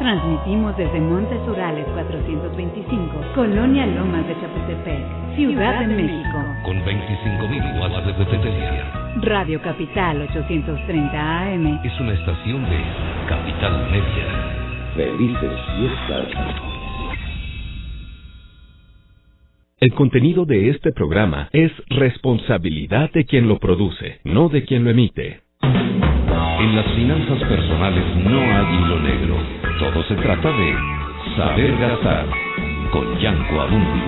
Transmitimos desde Montes Urales 425, Colonia Lomas de Chapultepec, Ciudad de México. Con 25.000 watts de potencia. Radio Capital 830 AM. Es una estación de Capital Media. Felices fiestas. El contenido de este programa es responsabilidad de quien lo produce, no de quien lo emite. En las finanzas personales no hay hilo negro. Todo se trata de saber gastar con Yanko Abundis.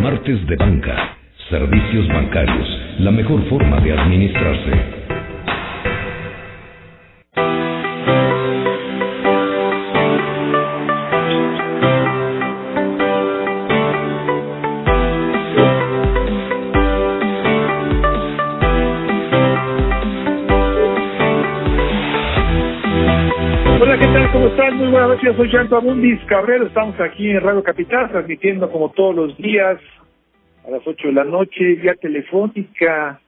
Martes de banca. Servicios bancarios. La mejor forma de administrarse. Soy Yanto Abundis Cabrero. Estamos aquí en Radio Capital transmitiendo como todos los días a las 8 de la noche vía telefónica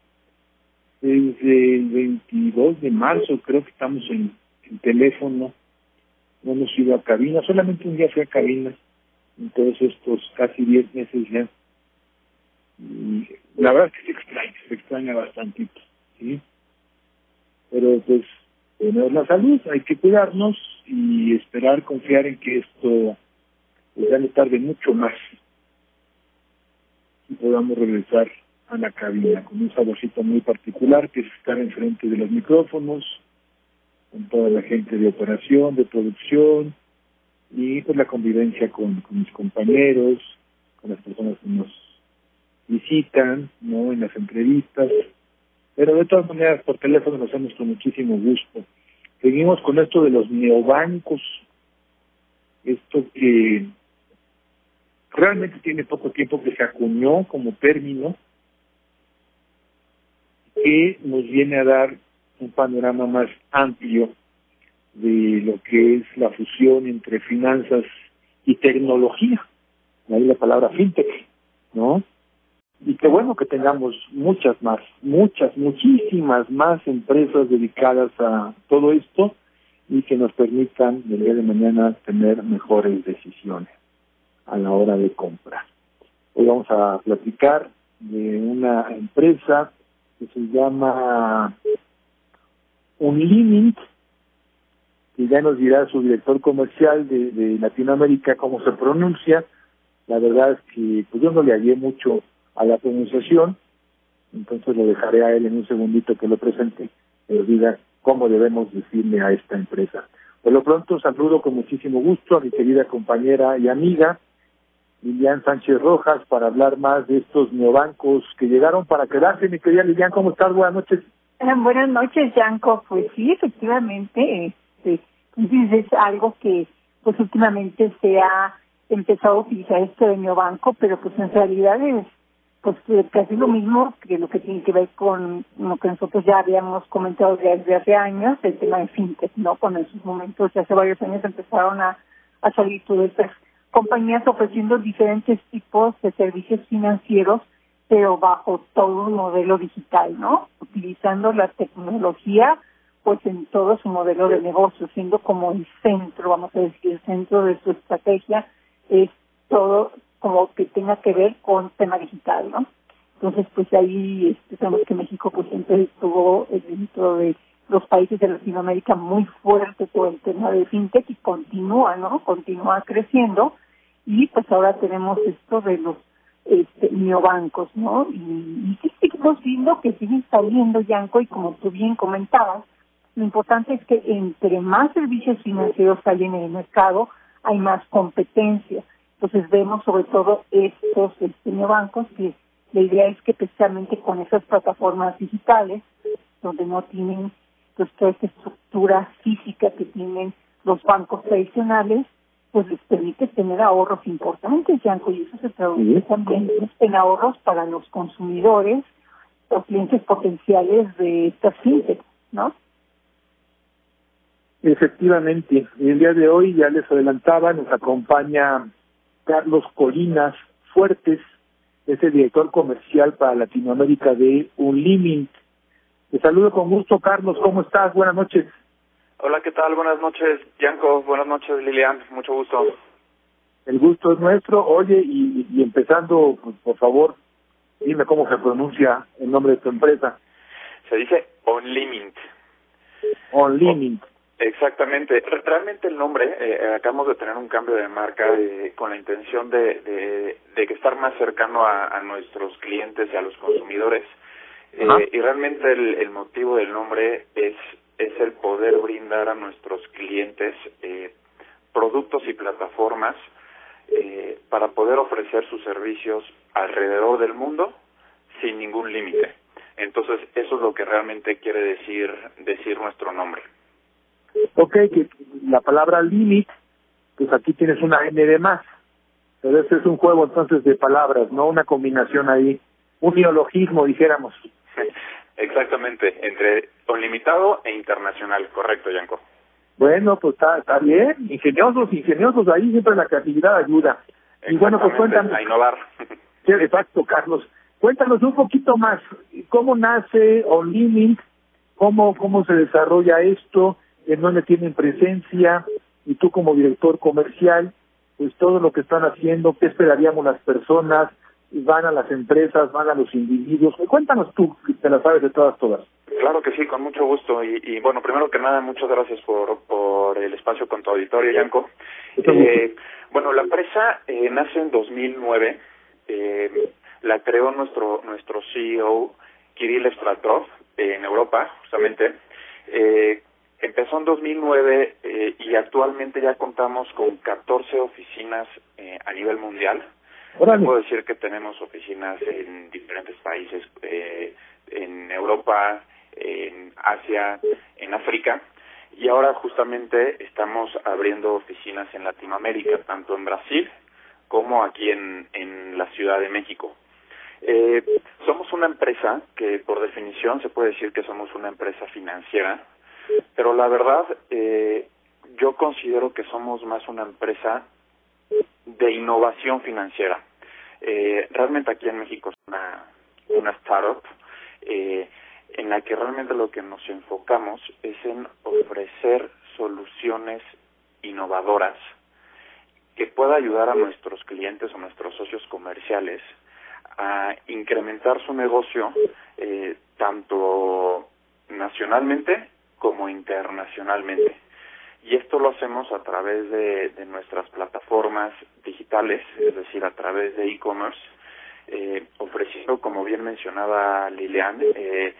desde el 22 de marzo. Creo que estamos en, en teléfono. No hemos ido a cabina, solamente un día fui a cabina en todos estos casi 10 meses ya. La verdad es que se extraña, se extraña bastantito, ¿sí? Pero pues tenemos la salud, hay que cuidarnos y esperar, confiar en que esto pues, ya no tarde mucho más y podamos regresar a la cabina con un saborcito muy particular que es estar enfrente de los micrófonos con toda la gente de operación, de producción y pues la convivencia con, con mis compañeros, con las personas que nos visitan, ¿no? En las entrevistas, pero de todas maneras por teléfono lo hacemos con muchísimo gusto. Seguimos con esto de los neobancos, esto que realmente tiene poco tiempo que se acuñó como término, que nos viene a dar un panorama más amplio de lo que es la fusión entre finanzas y tecnología. Ahí la palabra fintech, ¿no? Y qué bueno que tengamos muchas más, muchas, muchísimas más empresas dedicadas a todo esto y que nos permitan el día de mañana tener mejores decisiones a la hora de comprar. Hoy vamos a platicar de una empresa que se llama Unlimit, que ya nos dirá su director comercial de, Latinoamérica cómo se pronuncia. La verdad es que pues yo no le hallé mucho a la pronunciación, entonces lo dejaré a él en un segundito que lo presente y nos diga cómo debemos decirle a esta empresa. Por lo pronto saludo con muchísimo gusto a mi querida compañera y amiga Lilian Sánchez Rojas para hablar más de estos neobancos que llegaron para quedarse. Mi querida Lilian, ¿cómo estás? Buenas noches. Eh, buenas noches, Yanko. Pues sí, efectivamente, este, es algo que pues últimamente se ha empezado a utilizar esto de neobanco, pero pues en realidad es pues casi lo mismo que lo que tiene que ver con lo que nosotros ya habíamos comentado desde hace años, el tema de fintech, ¿no? Cuando en sus momentos, hace varios años empezaron a, a salir todas estas compañías ofreciendo diferentes tipos de servicios financieros, pero bajo todo un modelo digital, ¿no? Utilizando la tecnología pues en todo su modelo de negocio, siendo como el centro, vamos a decir, el centro de su estrategia es todo como que tenga que ver con tema digital, ¿no? Entonces, pues ahí este, sabemos que México pues siempre estuvo dentro de los países de Latinoamérica muy fuerte todo el tema de fintech y continúa, ¿no? Continúa creciendo y pues ahora tenemos esto de los este, neobancos, ¿no? Y, seguimos viendo que siguen saliendo, Yanko, y como tú bien comentabas, lo importante es que entre más servicios financieros hay en el mercado, hay más competencia. Entonces vemos sobre todo estos este, neobancos que la idea es que especialmente con esas plataformas digitales, donde no tienen pues toda esta estructura física que tienen los bancos tradicionales, pues les permite tener ahorros importantes, Yanko, y eso se traduce también en ahorros para los consumidores o clientes potenciales de estas fintech, ¿no? Efectivamente, y el día de hoy ya les adelantaba, nos acompaña Carlos Colinas Fuertes, es el director comercial para Latinoamérica de Unlimit. Te saludo con gusto, Carlos. ¿Cómo estás? Buenas noches. Hola, ¿qué tal? Buenas noches, Yanko. Buenas noches, Lilian. Mucho gusto. El gusto es nuestro. Oye, y, y empezando, pues, por favor, dime cómo se pronuncia el nombre de tu empresa. Se dice Onlimit. Onlimit. Exactamente. Realmente el nombre, eh, acabamos de tener un cambio de marca eh, con la intención de, de, de que estar más cercano a, a, nuestros clientes y a los consumidores. Eh, y realmente el, el, motivo del nombre es, es el poder brindar a nuestros clientes eh, productos y plataformas eh, para poder ofrecer sus servicios alrededor del mundo sin ningún límite. Entonces, eso es lo que realmente quiere decir, decir nuestro nombre. Ok, que la palabra limit, pues aquí tienes una N de más. Pero este es un juego entonces de palabras, no una combinación ahí, un neologismo, dijéramos. Exactamente, entre limitado e internacional, correcto, Yanko. Bueno, pues está, está bien, ingeniosos, ingeniosos, ahí siempre la creatividad ayuda. Y bueno, pues cuéntanos. A innovar. Sí, exacto, Carlos. Cuéntanos un poquito más, ¿cómo nace OnLimit? ¿Cómo, cómo se desarrolla esto? ¿En dónde tienen presencia? Y tú como director comercial, pues todo lo que están haciendo, ¿qué esperaríamos las personas? van a las empresas, van a los individuos. Cuéntanos tú, te las sabes de todas, todas. Claro que sí, con mucho gusto. Y, y bueno, primero que nada, muchas gracias por, por el espacio con tu auditorio, Yanko. Eh, bueno, la empresa eh, nace en 2009. Eh, la creó nuestro nuestro CEO, Kirill Stratrov, en Europa, justamente. Eh, empezó en 2009 eh, y actualmente ya contamos con 14 oficinas eh, a nivel mundial. Puedo decir que tenemos oficinas en diferentes países, eh, en Europa, en Asia, en África, y ahora justamente estamos abriendo oficinas en Latinoamérica, tanto en Brasil como aquí en, en la Ciudad de México. Eh, somos una empresa que por definición se puede decir que somos una empresa financiera, pero la verdad eh, yo considero que somos más una empresa de innovación financiera. Eh, realmente aquí en México es una, una startup eh, en la que realmente lo que nos enfocamos es en ofrecer soluciones innovadoras que pueda ayudar a nuestros clientes o nuestros socios comerciales a incrementar su negocio eh, tanto nacionalmente como internacionalmente. Y esto lo hacemos a través de, de nuestras plataformas digitales, es decir, a través de e-commerce, eh, ofreciendo, como bien mencionaba Lilian, eh,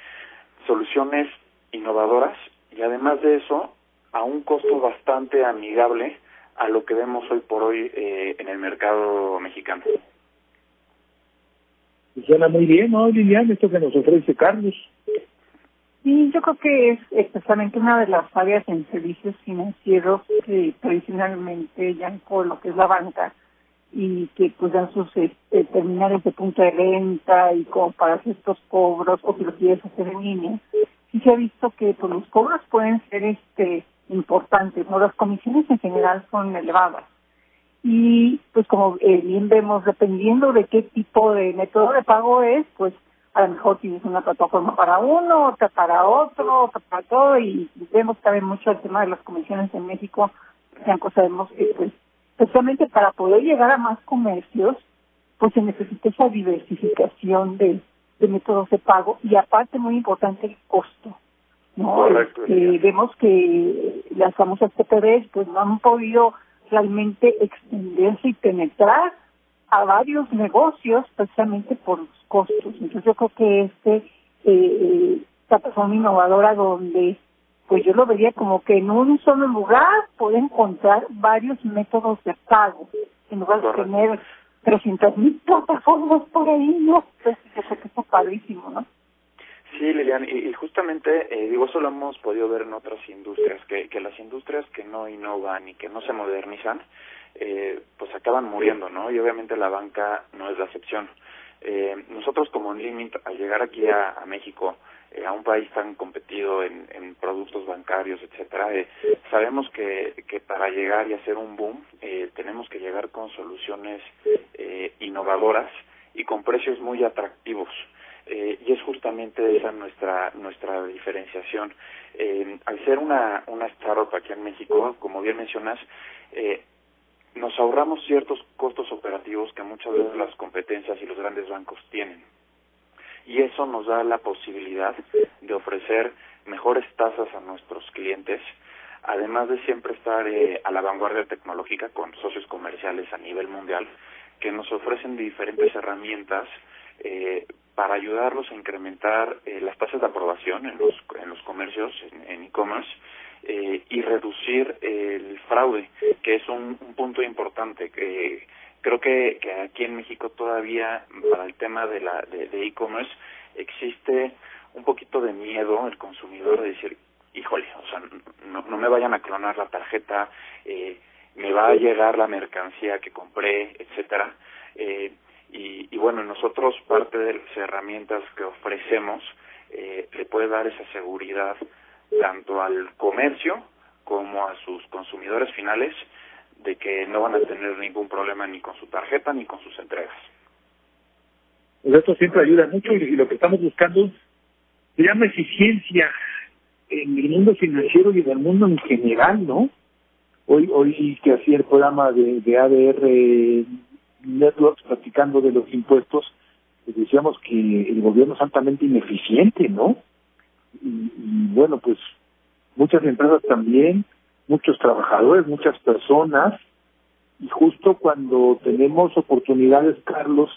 soluciones innovadoras y además de eso, a un costo bastante amigable a lo que vemos hoy por hoy eh, en el mercado mexicano. Suena muy bien, ¿no, Lilian? Esto que nos ofrece Carlos. Sí, yo creo que es especialmente una de las áreas en servicios financieros que tradicionalmente ya con lo que es la banca y que pues dan sus este, terminales de punto de venta y como para estos cobros o si lo quieres hacer en línea. Sí se ha visto que pues los cobros pueden ser este importantes, no las comisiones en general son elevadas. Y pues como eh, bien vemos, dependiendo de qué tipo de método de pago es, pues a lo mejor tienes una plataforma para uno, otra para otro, otra para todo, y vemos también mucho el tema de las comisiones en México. Bianco, sabemos que, pues, especialmente para poder llegar a más comercios, pues se necesita esa diversificación de, de métodos de pago y aparte, muy importante, el costo. ¿no? Correcto, Este, vemos que las famosas TPVs pues no han podido realmente extenderse y penetrar a varios negocios precisamente por los costos. Entonces yo creo que este eh, esta persona innovadora donde pues yo lo vería como que en un solo lugar puede encontrar varios métodos de pago en lugar de tener 300 mil plataformas por ahí, ¿no? Pues yo creo que está padrísimo, ¿no? Sí, Lilian, y, y justamente, eh, digo, eso lo hemos podido ver en otras industrias, que, que las industrias que no innovan y que no se modernizan, eh, pues acaban muriendo, ¿no? Y obviamente la banca no es la excepción. Eh, nosotros como Limit, al llegar aquí a, México, eh, a un país tan competido en, productos bancarios, etcétera, eh, sabemos que, que para llegar y hacer un boom, eh, tenemos que llegar con soluciones eh, innovadoras y con precios muy atractivos. Eh, y es justamente esa nuestra nuestra diferenciación. Al ser una, una startup aquí en México, como bien mencionas, eh, nos ahorramos ciertos costos operativos que muchas veces las competencias y los grandes bancos tienen. Y eso nos da la posibilidad de ofrecer mejores tasas a nuestros clientes, además de siempre estar eh, a la vanguardia tecnológica con socios comerciales a nivel mundial que nos ofrecen diferentes herramientas eh, para ayudarlos a incrementar eh, las tasas de aprobación en los en los comercios en e-commerce eh, y reducir el fraude que es un, un punto importante que creo que, que aquí en México todavía para el tema de la de de e-commerce existe un poquito de miedo el consumidor de decir híjole o sea no, no me vayan a clonar la tarjeta eh, me va a llegar la mercancía que compré etcétera eh, y, y bueno, nosotros parte de las herramientas que ofrecemos eh, le puede dar esa seguridad tanto al comercio como a sus consumidores finales de que no van a tener ningún problema ni con su tarjeta ni con sus entregas. Pues esto siempre ayuda mucho y, lo que estamos buscando se llama eficiencia en el mundo financiero y en el mundo en general, ¿no? Hoy hoy que hacía el programa de, de ADR Networks platicando de los impuestos, pues decíamos que el gobierno es altamente ineficiente, ¿no? Y, y bueno, pues muchas empresas también, muchos trabajadores, muchas personas, y justo cuando tenemos oportunidades, Carlos,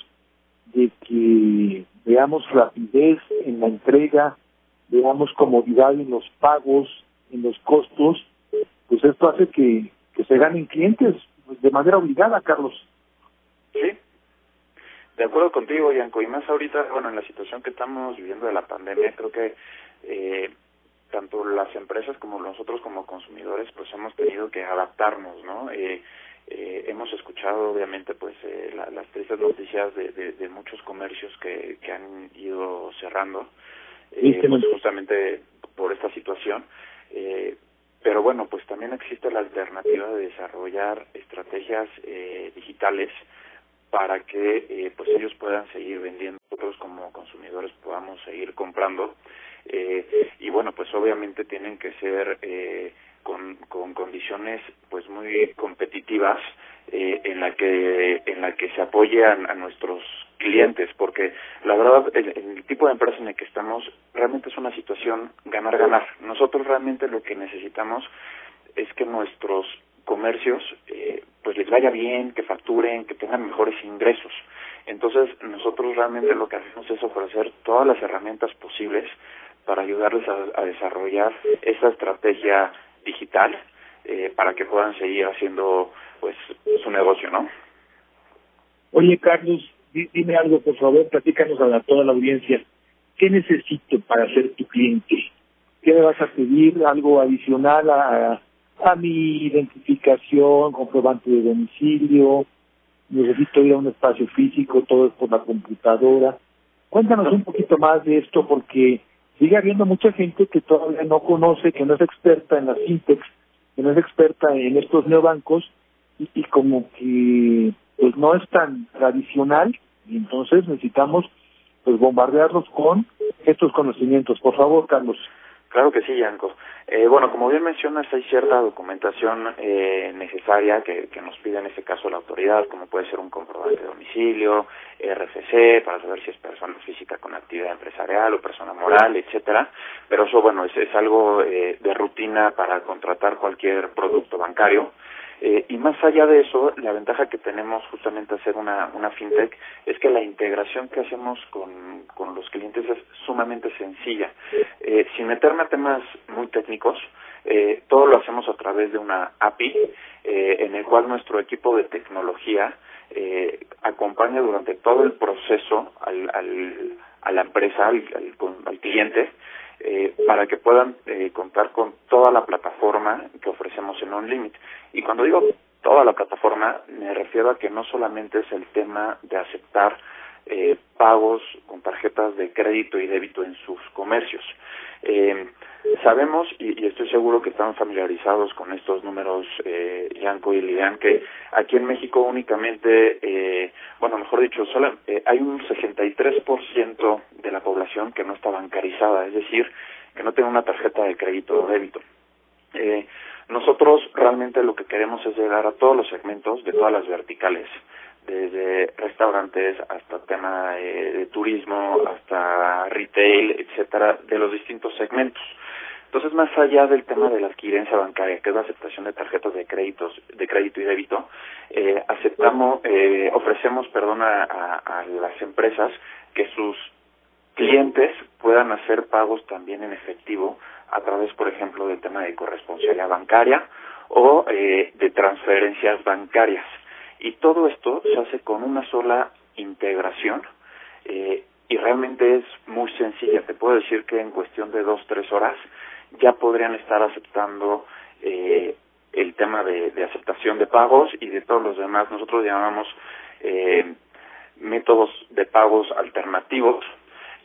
de que veamos rapidez en la entrega, veamos comodidad en los pagos, en los costos, pues esto hace que, que se ganen clientes pues, de manera obligada, Carlos. Sí, de acuerdo contigo, Yanko, y más ahorita, bueno, en la situación que estamos viviendo de la pandemia, creo que eh, tanto las empresas como nosotros como consumidores, pues hemos tenido que adaptarnos, ¿no? Eh, eh, hemos escuchado, obviamente, pues eh, la, las tristes noticias de, de, de muchos comercios que, que han ido cerrando, eh, pues justamente por esta situación. Eh, pero bueno, pues también existe la alternativa de desarrollar estrategias eh, digitales para que eh, pues ellos puedan seguir vendiendo, nosotros como consumidores podamos seguir comprando eh, y bueno pues obviamente tienen que ser eh, con, con condiciones pues muy competitivas eh, en la que en la que se apoyan a nuestros clientes porque la verdad el, el tipo de empresa en el que estamos realmente es una situación ganar ganar. Nosotros realmente lo que necesitamos es que nuestros comercios eh, pues les vaya bien, que facturen, que tengan mejores ingresos. Entonces nosotros realmente lo que hacemos es ofrecer todas las herramientas posibles para ayudarles a, desarrollar esa estrategia digital eh, para que puedan seguir haciendo pues su negocio, ¿no? Oye, Carlos, di- dime algo, por favor, platícanos a toda la audiencia. ¿Qué necesito para ser tu cliente? ¿Qué me vas a pedir? ¿Algo adicional a, a mi identificación, comprobante de domicilio? ¿Necesito ir a un espacio físico? ¿Todo es por la computadora? Cuéntanos un poquito más de esto porque sigue habiendo mucha gente que todavía no conoce, que no es experta en las fintechs, que no es experta en estos neobancos y, y como que pues no es tan tradicional y entonces necesitamos pues bombardearlos con estos conocimientos. Por favor, Carlos. Claro que sí, Yanko. Eh, bueno, como bien mencionas, hay cierta documentación eh, necesaria que, que, nos pide en este caso la autoridad, como puede ser un comprobante de domicilio, RFC, para saber si es persona física con actividad empresarial o persona moral, etcétera. Pero eso, bueno, es, es algo eh, de rutina para contratar cualquier producto bancario. Eh, y más allá de eso, la ventaja que tenemos justamente hacer una, una fintech es que la integración que hacemos con, con los clientes es sumamente sencilla. Eh, sin meterme a temas muy técnicos, eh, todo lo hacemos a través de una API eh, en el cual nuestro equipo de tecnología eh, acompaña durante todo el proceso al, al, a la empresa, al, al, al cliente, para que puedan eh, contar con toda la plataforma que ofrecemos en OnLimit. Y cuando digo toda la plataforma, me refiero a que no solamente es el tema de aceptar eh, pagos con tarjetas de crédito y débito en sus comercios. Eh, sabemos, y, estoy seguro que están familiarizados con estos números, eh, Yanko y Lilian, que aquí en México únicamente, eh, bueno, mejor dicho, solo, eh, hay un 63% de la población que no está bancarizada, es decir, que no tiene una tarjeta de crédito o débito. Eh, nosotros realmente lo que queremos es llegar a todos los segmentos de todas las verticales desde restaurantes hasta tema de turismo, hasta retail, etcétera, de los distintos segmentos. Entonces, más allá del tema de la adquirencia bancaria, que es la aceptación de tarjetas de créditos, de crédito y débito, eh, aceptamos, eh, ofrecemos, perdón, a, a, a las empresas que sus clientes puedan hacer pagos también en efectivo a través, por ejemplo, del tema de corresponsabilidad bancaria o eh, de transferencias bancarias y todo esto se hace con una sola integración eh, y realmente es muy sencilla. Te puedo decir que en cuestión de dos, tres horas ya podrían estar aceptando eh, el tema de, de, aceptación de pagos y de todos los demás. Nosotros llamamos eh, métodos de pagos alternativos.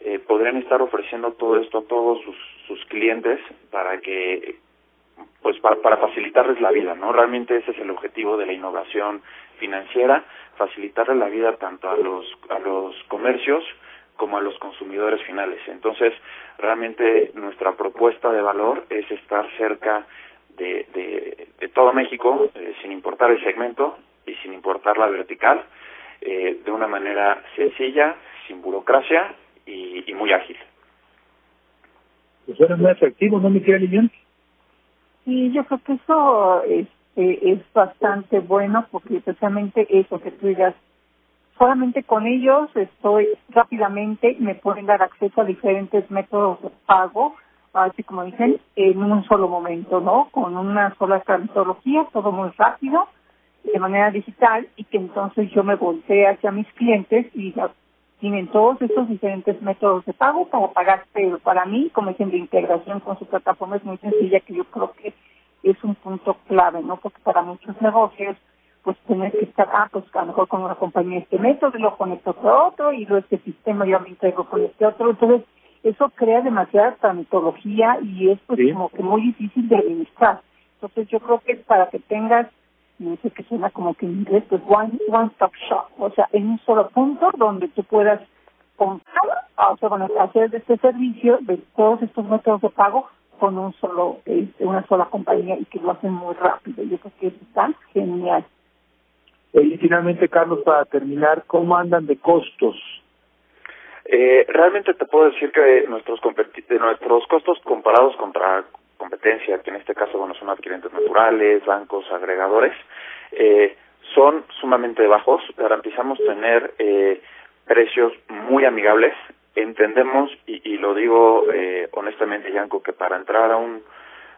Eh, podrían estar ofreciendo todo esto a todos sus, sus clientes para que pues para, para facilitarles la vida, ¿no? Realmente ese es el objetivo de la innovación financiera, facilitarle la vida tanto a los a los comercios como a los consumidores finales. Entonces, realmente nuestra propuesta de valor es estar cerca de, de, todo México, eh, sin importar el segmento y sin importar la vertical, eh, de una manera sencilla, sin burocracia y, y muy ágil. Pues eres muy efectivo, ¿no, mi querida Lilian? Sí, yo creo que eso este, es bastante bueno porque precisamente eso que tú digas, solamente con ellos estoy rápidamente, me pueden dar acceso a diferentes métodos de pago, así como dicen, en un solo momento, ¿no? Con una sola metodología, todo muy rápido, de manera digital, y que entonces yo me voltee hacia mis clientes y tienen todos estos diferentes métodos de pago para pagar, pero para mí, como dicen, la integración con su plataforma es muy sencilla, que yo creo que es un punto clave, ¿no? Porque para muchos negocios, pues tienes que estar, ah, pues a lo mejor con una compañía este método, y lo conecto con otro, y luego este sistema yo me integro con este otro. Entonces, eso crea demasiada tramitología y es pues sí. como que muy difícil de administrar. Entonces, yo creo que para que tengas no sé qué suena como que en inglés, pues one, one stop shop, o sea, en un solo punto donde tú puedas comprar, o sea, bueno, hacer este servicio de todos estos métodos de pago con un solo, eh, una sola compañía y que lo hacen muy rápido. Yo creo que eso está genial. Y finalmente, Carlos, para terminar, ¿cómo andan de costos? Eh, realmente te puedo decir que nuestros nuestros costos comparados contra competencia, que en este caso bueno son adquirentes naturales, bancos, agregadores, eh, son sumamente bajos. Garantizamos tener eh, precios muy amigables. Entendemos, y, y lo digo eh, honestamente, Yanko, que para entrar a un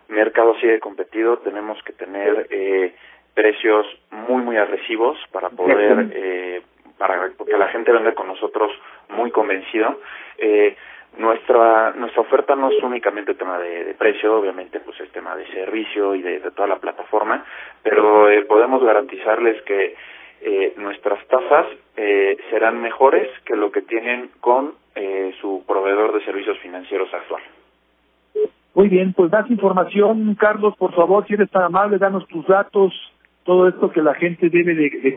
mercado así de competido tenemos que tener eh, precios muy, muy agresivos para poder, eh, para que la gente venga con nosotros muy convencido. Eh, nuestra nuestra oferta no es únicamente tema de, de, precio, obviamente pues es tema de servicio y de, toda la plataforma, pero eh, podemos garantizarles que eh, nuestras tasas eh, serán mejores que lo que tienen con eh, su proveedor de servicios financieros actual. Muy bien, pues das información, Carlos, por favor, si eres tan amable, danos tus datos, todo esto que la gente debe de, de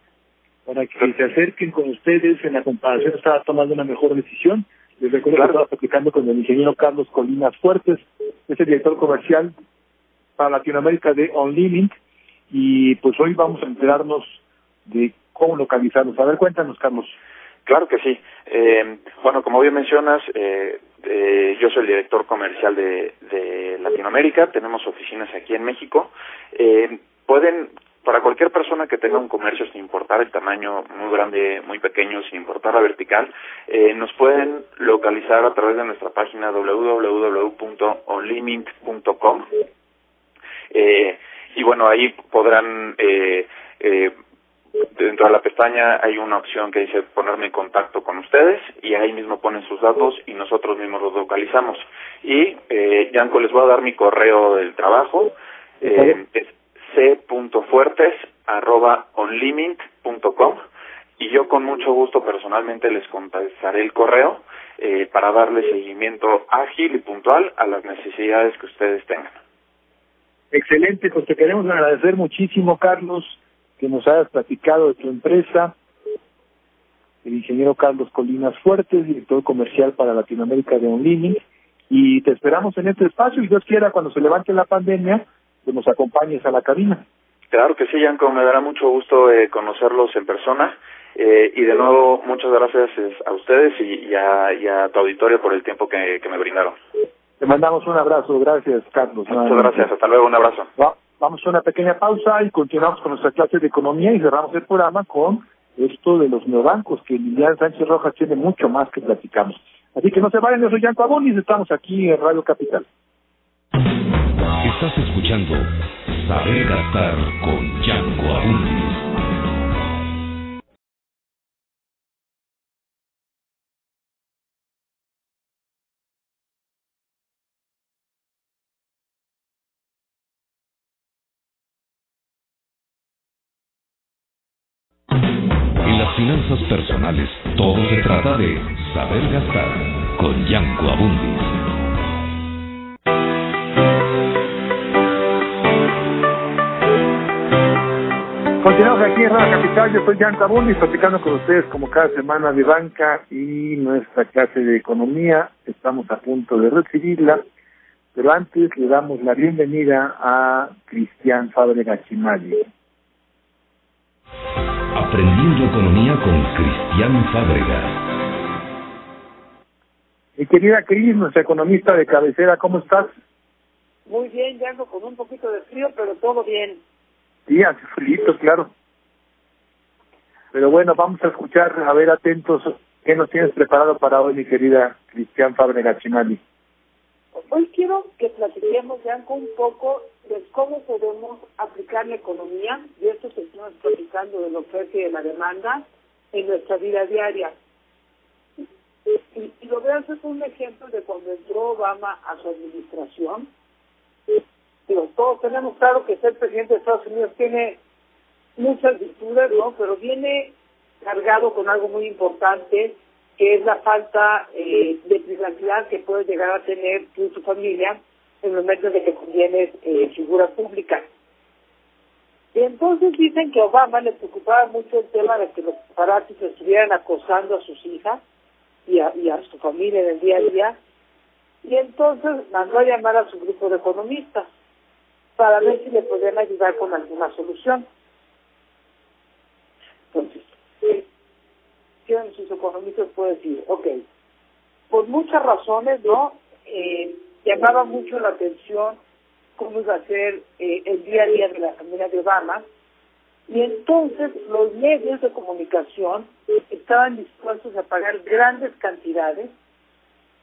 para que se acerquen con ustedes en la comparación estaba tomando una mejor decisión. Les recuerdo que estaba platicando con el ingeniero Carlos Colinas Fuertes, es el director comercial para Latinoamérica de OnLimit y pues hoy vamos a enterarnos de cómo localizarlos. A ver, cuéntanos, Carlos. Claro que sí. Eh, bueno, como bien mencionas, eh, eh, yo soy el director comercial de, de Latinoamérica. Tenemos oficinas aquí en México. Eh, pueden para cualquier persona que tenga un comercio sin importar el tamaño muy grande, muy pequeño, sin importar la vertical, eh, nos pueden localizar a través de nuestra página www.onlimit.com eh, y bueno, ahí podrán eh, eh, dentro de la pestaña hay una opción que dice ponerme en contacto con ustedes y ahí mismo ponen sus datos y nosotros mismos los localizamos. Y, eh, Yanko, les voy a dar mi correo del trabajo. Eh, es c.fuertes.onlimit.com y yo con mucho gusto personalmente les contestaré el correo eh, para darle seguimiento ágil y puntual a las necesidades que ustedes tengan. Excelente, pues te queremos agradecer muchísimo, Carlos, que nos hayas platicado de tu empresa. El ingeniero Carlos Colinas Fuertes, director comercial para Latinoamérica de OnLimit. Y te esperamos en este espacio y Dios quiera cuando se levante la pandemia, que nos acompañes a la cabina. Claro que sí, Yanko, me dará mucho gusto eh, conocerlos en persona. Eh, y de nuevo, muchas gracias a ustedes y, y, a, y a tu auditorio por el tiempo que, que me brindaron. Te mandamos un abrazo, gracias Carlos. Muchas gracias, hasta luego, un abrazo. Va, vamos a una pequeña pausa y continuamos con nuestra clase de economía y cerramos el programa con esto de los neobancos, que Lilian Sánchez Rojas tiene mucho más que platicamos. Así que no se vayan, yo soy Yanko Abonis, estamos aquí en Radio Capital. Estás escuchando Saber Gastar con Yanko Abundis. En las finanzas personales todo se trata de saber gastar con Yanko Abundis. Continuamos aquí en Radio Capital, yo soy Jan Tabundi, platicando con ustedes como cada semana de banca y nuestra clase de economía. Estamos a punto de recibirla, pero antes le damos la bienvenida a Cristian Fábrega Chimali. Aprendiendo Economía con Cristian Fábrega. Mi querida Cris, nuestra economista de cabecera, ¿cómo estás? Muy bien, Yanko, con un poquito de frío, pero todo bien. Sí, hace frío, claro. Pero bueno, vamos a escuchar, a ver atentos, ¿qué nos tienes preparado para hoy, mi querida Cristian Fábrega Chimali? Hoy quiero que platiquemos, Yanko, un poco de cómo podemos aplicar la economía, y esto que estamos platicando de la oferta y de la demanda, en nuestra vida diaria. Y, y lo hacer con un ejemplo de cuando entró Obama a su administración. Todos tenemos claro que ser presidente de Estados Unidos tiene muchas virtudes, ¿no? Pero viene cargado con algo muy importante, que es la falta eh, de privacidad que puede llegar a tener tú y tu familia en los momentos de que convienes eh, figura pública. Y entonces dicen que Obama le preocupaba mucho el tema de que los paparazzis estuvieran acosando a sus hijas y a, y a su familia en el día a día. Y entonces mandó a llamar a su grupo de economistas para ver si le podían ayudar con alguna solución. Entonces, ¿qué sus economistas puede decir? Ok, por muchas razones, ¿no? Eh, llamaba mucho la atención cómo iba a ser eh, el día a día de la familia de Obama. Y entonces los medios de comunicación estaban dispuestos a pagar grandes cantidades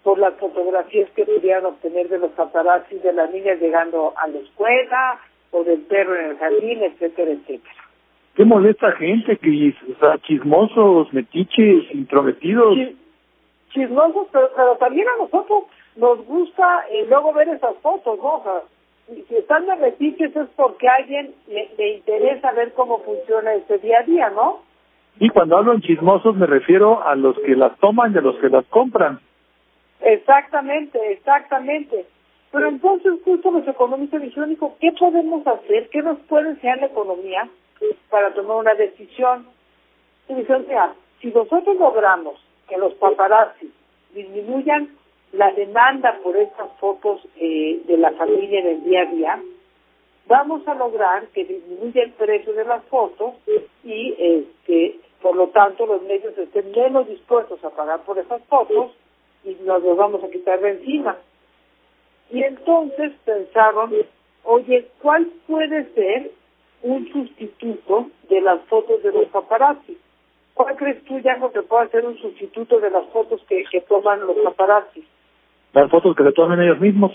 por las fotografías que pudieran obtener de los paparazzi de las niñas llegando a la escuela o del perro en el jardín, etcétera, etcétera. ¿Qué molesta gente que, o sea, chismosos, metiches, intrometidos? Chis- chismosos, pero, pero también a nosotros nos gusta eh, luego ver esas fotos, ¿no? O sea, si están de metiches es porque a alguien le, le interesa ver cómo funciona este día a día, ¿no? Y cuando hablo en chismosos me refiero a los que las toman y a los que las compran. Exactamente, exactamente. Pero entonces justo los economistas dijeron, dijo, ¿qué podemos hacer? ¿Qué nos puede enseñar la economía para tomar una decisión? Y dijeron, mira, si nosotros logramos que los paparazzi disminuyan la demanda por estas fotos eh, de la familia en el día a día, vamos a lograr que disminuya el precio de las fotos y este por lo tanto los medios estén menos dispuestos a pagar por esas fotos y nos los vamos a quitar de encima. Y entonces pensaron, oye, ¿cuál puede ser un sustituto de las fotos de los paparazzi? ¿Cuál crees tú, Yango, que pueda ser un sustituto de las fotos que, que toman los paparazzi? Las fotos que se toman ellos mismos.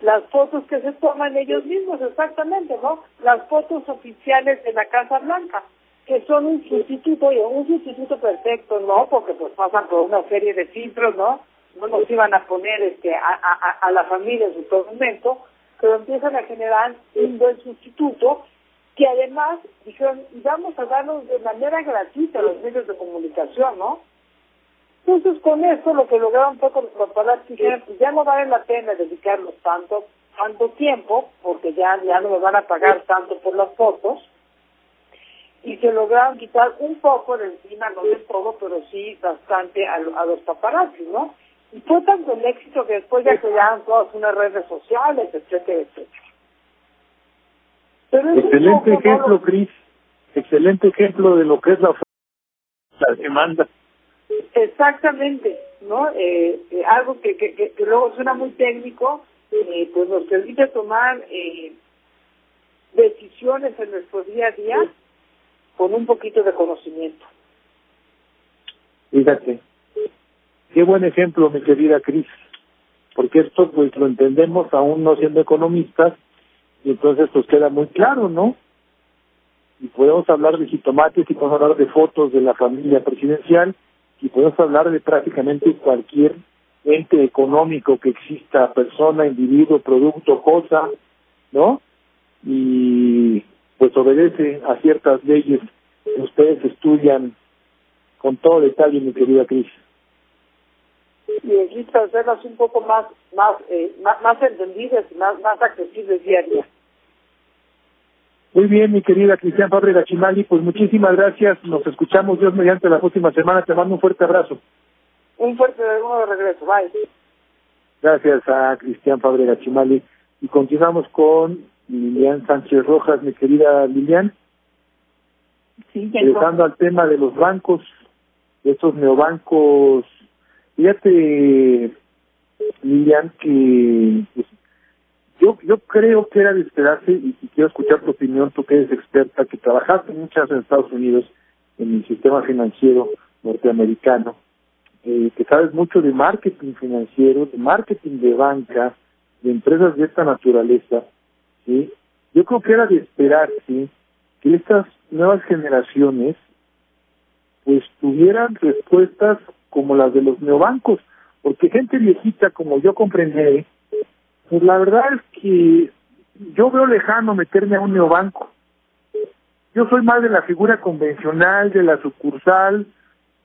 Las fotos que se toman ellos mismos, exactamente, ¿no? Las fotos oficiales de la Casa Blanca, que son un sustituto, oye, un sustituto perfecto, ¿no? Porque pues pasan por una serie de filtros, ¿no? No nos iban a poner este a, a, a la familia en su todo momento, pero empiezan a generar un buen sustituto que además dijeron, vamos a darlos de manera gratuita los medios de comunicación, ¿no? Entonces, con esto lo que lograron fue con los paparazzi dijeron, pues ya no vale la pena dedicarlos tanto, tanto tiempo, porque ya, ya no me van a pagar tanto por las fotos, y se lograron quitar un poco de encima, no de todo, pero sí bastante a, a los paparazzi, ¿no? Y fue tanto el éxito que después ya crearon todas unas redes sociales, etcétera, etcétera. Pero Excelente poco, ¿no? ejemplo, Cris. Excelente ejemplo de lo que es la demanda. Exactamente, ¿no? Eh, eh, algo que, que, que, que luego suena muy técnico, eh, pues nos permite tomar eh, decisiones en nuestro día a día con un poquito de conocimiento. Fíjate. Qué buen ejemplo, mi querida Cris. Porque esto, pues, lo entendemos aún no siendo economistas, y entonces, pues, queda muy claro, ¿no? Y podemos hablar de jitomates, y podemos hablar de fotos de la familia presidencial, y podemos hablar de prácticamente cualquier ente económico que exista, persona, individuo, producto, cosa, ¿no? Y pues obedece a ciertas leyes que ustedes estudian con todo detalle, mi querida Cris. Y para hacerlas un poco más más eh, más, más entendidas y más, más accesibles día a día. Muy bien, mi querida Cristian Fábrega Chimali, pues muchísimas gracias. Nos escuchamos Dios mediante la próxima semana. Te mando un fuerte abrazo. Un fuerte de regreso. Bye. Gracias a Cristian Fábrega Chimali. Y continuamos con Lilian Sánchez Rojas, mi querida Lilian. Sí, Regresando al tema de los bancos, de estos neobancos. Fíjate, Lilian, que pues, yo yo creo que era de esperarse y, quiero escuchar tu opinión, tú que eres experta, que trabajaste muchas en Estados Unidos en el sistema financiero norteamericano, eh, que sabes mucho de marketing financiero, de marketing de banca, de empresas de esta naturaleza, ¿sí? Yo creo que era de esperarse que estas nuevas generaciones pues tuvieran respuestas como las de los neobancos, porque gente viejita como yo comprendí, pues la verdad es que yo veo lejano meterme a un neobanco. Yo soy más de la figura convencional, de la sucursal,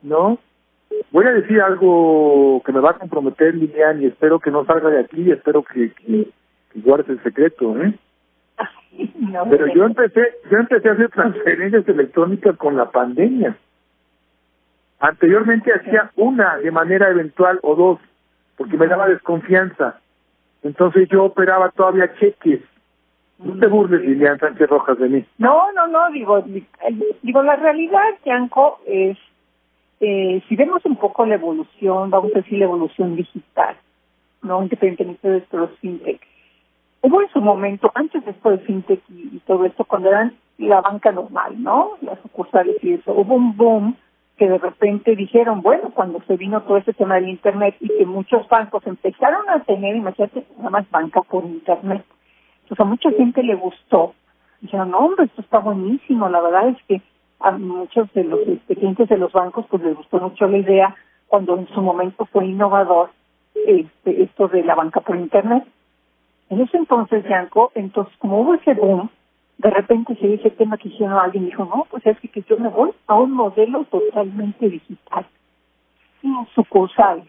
¿no? Voy a decir algo que me va a comprometer, Lilian, y espero que no salga de aquí, y espero que, que, guardes el secreto, ¿eh? Pero yo empecé, yo empecé a hacer transferencias electrónicas con la pandemia. Anteriormente hacía una de manera eventual o dos, porque me daba desconfianza. Entonces yo operaba todavía cheques. No te burles, Lilian Sánchez Rojas, de mí. No, no, no, digo, digo, la realidad, Yanko, es, eh, si vemos un poco la evolución, vamos a decir la evolución digital, ¿no? Independientemente de estos fintech. Hubo en su momento, antes de esto de fintech y, y todo esto, cuando eran la banca normal, ¿no? Las sucursales y eso, hubo un boom que de repente dijeron, bueno, cuando se vino todo este tema del Internet y que muchos bancos empezaron a tener, imagínate, nada más banca por Internet. Entonces a mucha gente le gustó. Dijeron, no, hombre, esto está buenísimo. La verdad es que a muchos de los este, clientes de los bancos pues les gustó mucho la idea cuando en su momento fue innovador este, esto de la banca por Internet. En ese entonces, Yanko, entonces como hubo ese boom, de repente se dice el tema que hicieron alguien dijo, no, pues es que, yo me voy a un modelo totalmente digital, sin sucursales.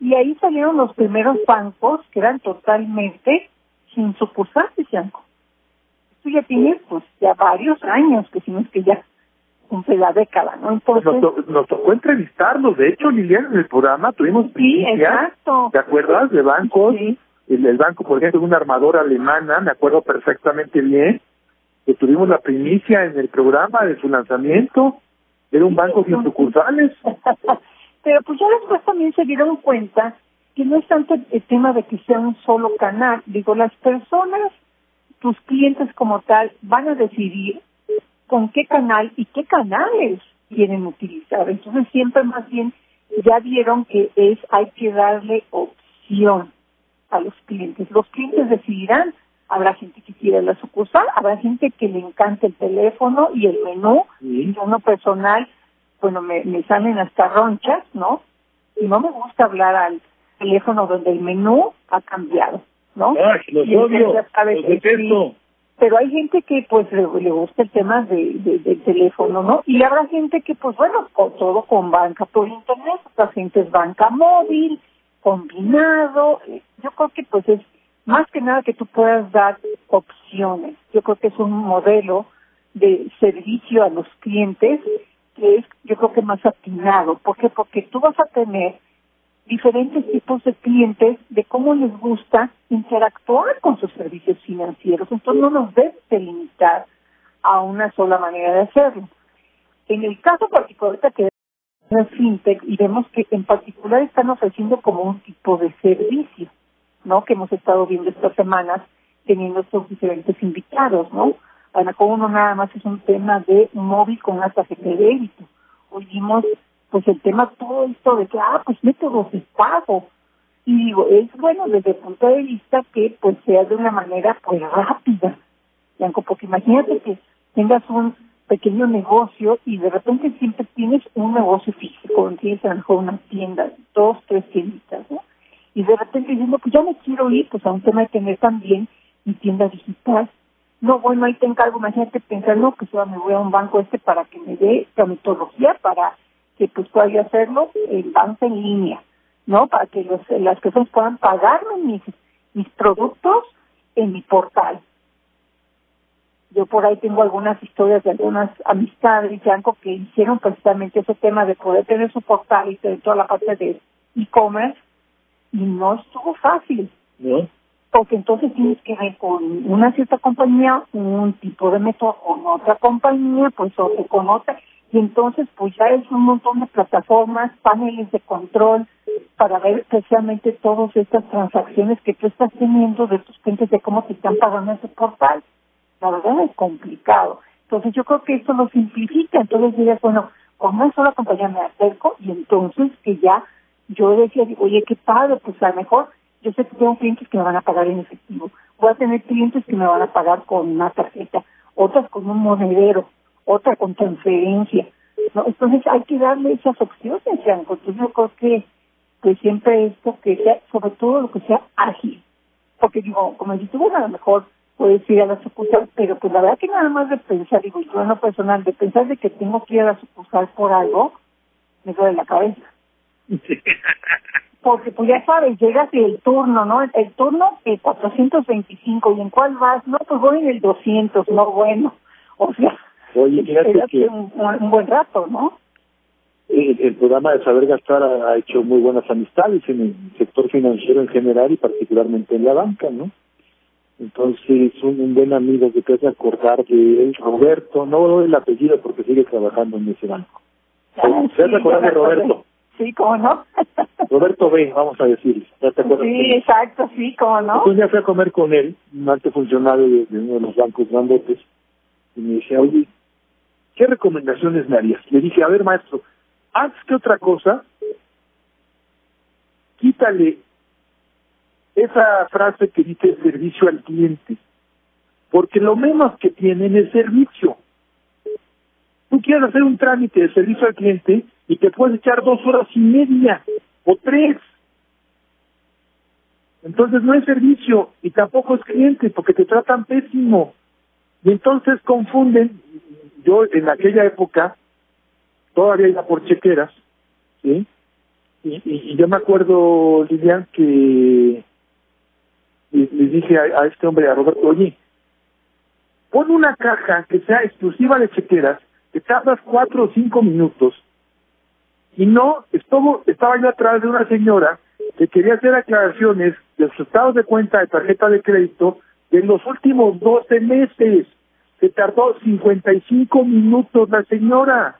Y ahí salieron los primeros bancos que eran totalmente sin sucursales, Yanko. Esto ya tiene pues ya varios años, que si no es que ya cumple la década, ¿no? Entonces, nos, tocó entrevistarlos, de hecho, Lilian, en el programa tuvimos sí, exacto. ¿te acuerdas? De bancos, el, banco, por ejemplo, una armadora alemana, me acuerdo perfectamente bien, que tuvimos la primicia en el programa de su lanzamiento, era un banco sin sucursales. Pero pues ya después también se dieron cuenta que no es tanto el tema de que sea un solo canal, digo, las personas, tus clientes como tal, van a decidir con qué canal y qué canales quieren utilizar. Entonces siempre más bien ya vieron que es hay que darle opción a los clientes. Los clientes decidirán habrá gente que quiere la sucursal, habrá gente que le encanta el teléfono y el menú, y uno personal, bueno, me, me salen hasta ronchas, ¿no? Y no me gusta hablar al teléfono donde el menú ha cambiado, ¿no? Ay, los odio, los pero hay gente que pues le, gusta el tema de, del teléfono, ¿no? Y habrá gente que pues bueno, con, todo con banca por internet, otra gente es banca móvil, combinado, yo creo que pues es más que nada que tú puedas dar opciones. Yo creo que es un modelo de servicio a los clientes que es, yo creo que más atinado. ¿Por qué? Porque tú vas a tener diferentes tipos de clientes de cómo les gusta interactuar con sus servicios financieros. Entonces no nos debes limitar a una sola manera de hacerlo. En el caso particular que es fintech y vemos que en particular están ofreciendo como un tipo de servicio. ¿no? Que hemos estado viendo estas semanas teniendo estos diferentes invitados, ¿no? Para como uno nada más es un tema de móvil con una tarjeta de débito. Oímos, pues el tema todo esto de que, ah, pues métodos de pago. Y digo, es bueno desde el punto de vista que pues sea de una manera pues rápida. Porque imagínate que tengas un pequeño negocio y de repente siempre tienes un negocio físico, tienes a lo mejor una tienda, dos, tres tienditas, ¿no? y de repente diciendo, pues yo me quiero ir pues a un tema de tener también mi tienda digital. No, bueno, ahí te encargo, imagínate pensar, no, pues yo me voy a un banco este para que me dé tramitología, para que pues pueda yo hacerlo en banca en línea, ¿no? Para que los, las personas puedan pagarme mis productos en mi portal. Yo por ahí tengo algunas historias de algunas amistades, Yanko, que hicieron precisamente ese tema de poder tener su portal y tener toda la parte de e-commerce y no estuvo fácil. ¿No? Porque entonces tienes que ver con una cierta compañía, un tipo de método, con otra compañía, pues otro con otra, y entonces pues ya es un montón de plataformas, paneles de control, para ver especialmente todas estas transacciones que tú estás teniendo de tus clientes de cómo te están pagando ese portal. La verdad es complicado. Entonces yo creo que esto lo simplifica. Entonces dirías, bueno, con una sola compañía me acerco y entonces que ya yo decía, oye, qué padre, pues a lo mejor yo sé que tengo clientes que me van a pagar en efectivo. Voy a tener clientes que me van a pagar con una tarjeta, otras con un monedero, otra con transferencia. ¿no? Entonces hay que darle esas opciones, Entonces yo creo que pues siempre esto que sea, sobre todo lo que sea ágil. Porque digo, como dices, bueno, a lo mejor puedes ir a la sucursal, pero pues la verdad que nada más de pensar, digo, yo en lo personal, de pensar de que tengo que ir a la sucursal por algo, me duele la cabeza. Porque pues ya sabes, llegas y el turno, ¿no? El, turno es 425, ¿y en cuál vas? No, pues voy en el 200, no bueno. O sea, Oye, que... Un, un buen rato, ¿no? el, programa de Saber Gastar ha, hecho muy buenas amistades en el sector financiero en general y particularmente en la banca, ¿no? Entonces, un, un buen amigo que te hace acordar de él, Roberto, no el apellido porque sigue trabajando en ese banco. Ah, ¿Te hace acordar de Roberto? Sí, cómo no. Roberto B, vamos a decir. ¿Ya te acuerdas sí, exacto, sí, cómo no. Entonces ya fui a comer con él, un alto funcionario de, de uno de los bancos grandotes, y me decía, oye, ¿qué recomendaciones me harías? Le dije, a ver, maestro, antes que otra cosa, quítale esa frase que dice servicio al cliente, porque lo menos que tienen es servicio. Tú quieres hacer un trámite de servicio al cliente y te puedes echar dos horas y media o tres. Entonces no es servicio y tampoco es cliente porque te tratan pésimo. Y entonces confunden, yo en aquella época todavía iba por chequeras, ¿sí? Y, y, yo me acuerdo, Lilian, que le, dije a, este hombre, a Roberto, oye, pon una caja que sea exclusiva de chequeras, que tardas cuatro o cinco minutos, y no, estuvo, estaba yo atrás de una señora que quería hacer aclaraciones de sus estados de cuenta de tarjeta de crédito de los últimos 12 meses. Se tardó 55 minutos la señora.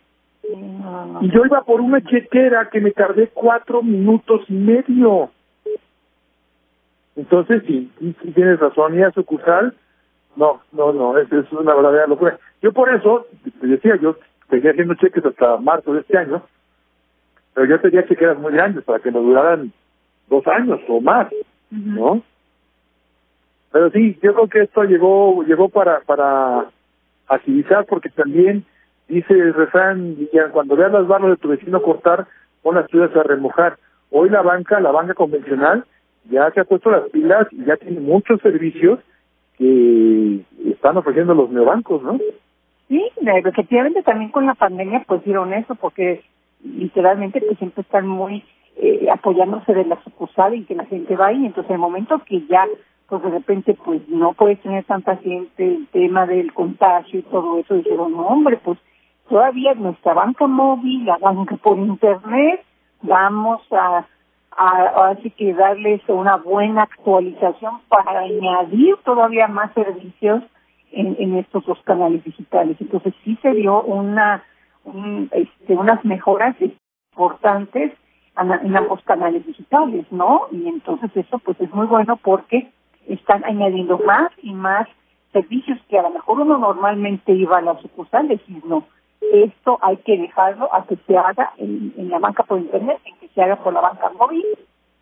Y yo iba por una chequera que me tardé cuatro minutos y medio. Entonces, sí, sí, tienes razón, y a sucursal, no, no, no, es, es una verdadera locura. Yo por eso, te decía, yo seguía haciendo cheques hasta marzo de este año, pero yo tenía chequeras muy grandes para que me duraran dos años o más, ¿no? Pero sí, yo creo que esto llegó llegó para para agilizar porque también Dice el refrán, cuando veas las barras de tu vecino cortar, pon las tuyas a remojar. Hoy la banca, la banca convencional, ya se ha puesto las pilas y ya tiene muchos servicios que están ofreciendo los neobancos, ¿no? Sí, efectivamente también con la pandemia pues dieron eso porque literalmente pues siempre están muy eh, apoyándose de la sucursal y que la gente va ahí, entonces el momento que ya pues de repente pues no puedes tener tanta gente, el tema del contagio y todo eso, dijeron, no hombre, pues todavía nuestra banca móvil, la banca por internet, vamos a, a, así que darles una buena actualización para añadir todavía más servicios en, estos dos canales digitales. Entonces sí se dio una, un, este, unas mejoras importantes en ambos canales digitales, ¿no? Y entonces eso pues es muy bueno porque están añadiendo más y más servicios que a lo mejor uno normalmente iba a la sucursal, decir, no, esto hay que dejarlo a que se haga en, la banca por internet, en que se haga por la banca móvil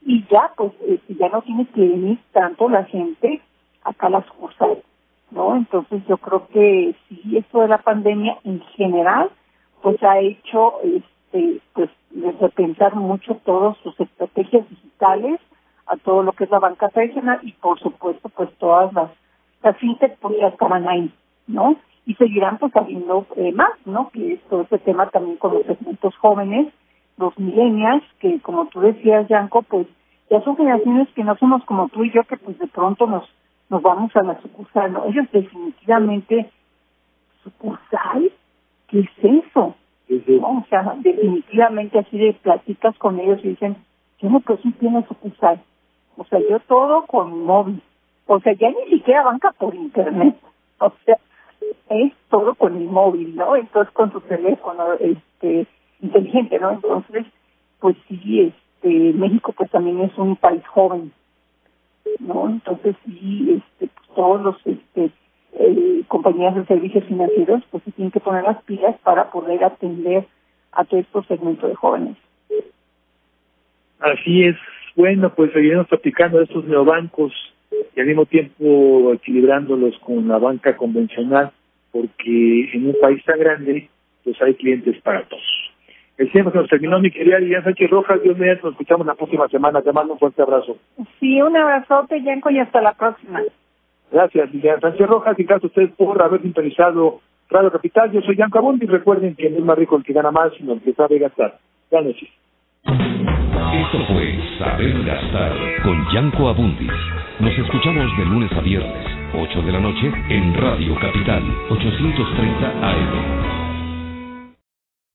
y ya pues este, ya no tiene que venir tanto la gente acá a la sucursal, ¿no? Entonces yo creo que sí, esto de la pandemia en general pues ha hecho este pues repensar mucho todas sus estrategias digitales a todo lo que es la banca tradicional y por supuesto pues todas las las fintech pues ya estaban ahí, ¿no? y seguirán pues habiendo eh, más, ¿no? Que es todo este tema también con los segmentos jóvenes, los millennials, que como tú decías, Yanko, pues ya son generaciones que no somos como tú y yo, que pues de pronto nos nos vamos a la sucursal, ¿no? Ellos definitivamente, sucursal, ¿qué es eso? O sea, definitivamente así de platicas con ellos y dicen, yo no pues sí tiene sucursal. O sea, yo todo con móvil. O sea, ya ni siquiera banca por internet. O sea, es todo con el móvil, ¿no? Entonces con su teléfono este inteligente, ¿no? Entonces, pues sí, este México pues también es un país joven, ¿no? Entonces sí, este, todos los este, eh, compañías de servicios financieros pues se tienen que poner las pilas para poder atender a todo este segmento de jóvenes. Así es. Bueno, pues seguiremos platicando de estos neobancos y al mismo tiempo equilibrándolos con la banca convencional, porque en un país tan grande, pues hay clientes para todos. El tiempo se nos terminó, mi querida Lilian Sánchez Rojas. Dios mío, nos escuchamos la próxima semana. Te mando un fuerte abrazo. Sí, un abrazote, Yanko, y hasta la próxima. Gracias, Lilian Sánchez Rojas. Y gracias a ustedes por haber sintonizado Radio Capital. Yo soy Yanko Abundi. Recuerden que no es más rico el que gana más, sino el que sabe gastar. Buenas noches. Esto fue Saber Gastar con Yanko Abundis. Nos escuchamos de lunes a viernes, 8 de la noche, en Radio Capital, 830 AM.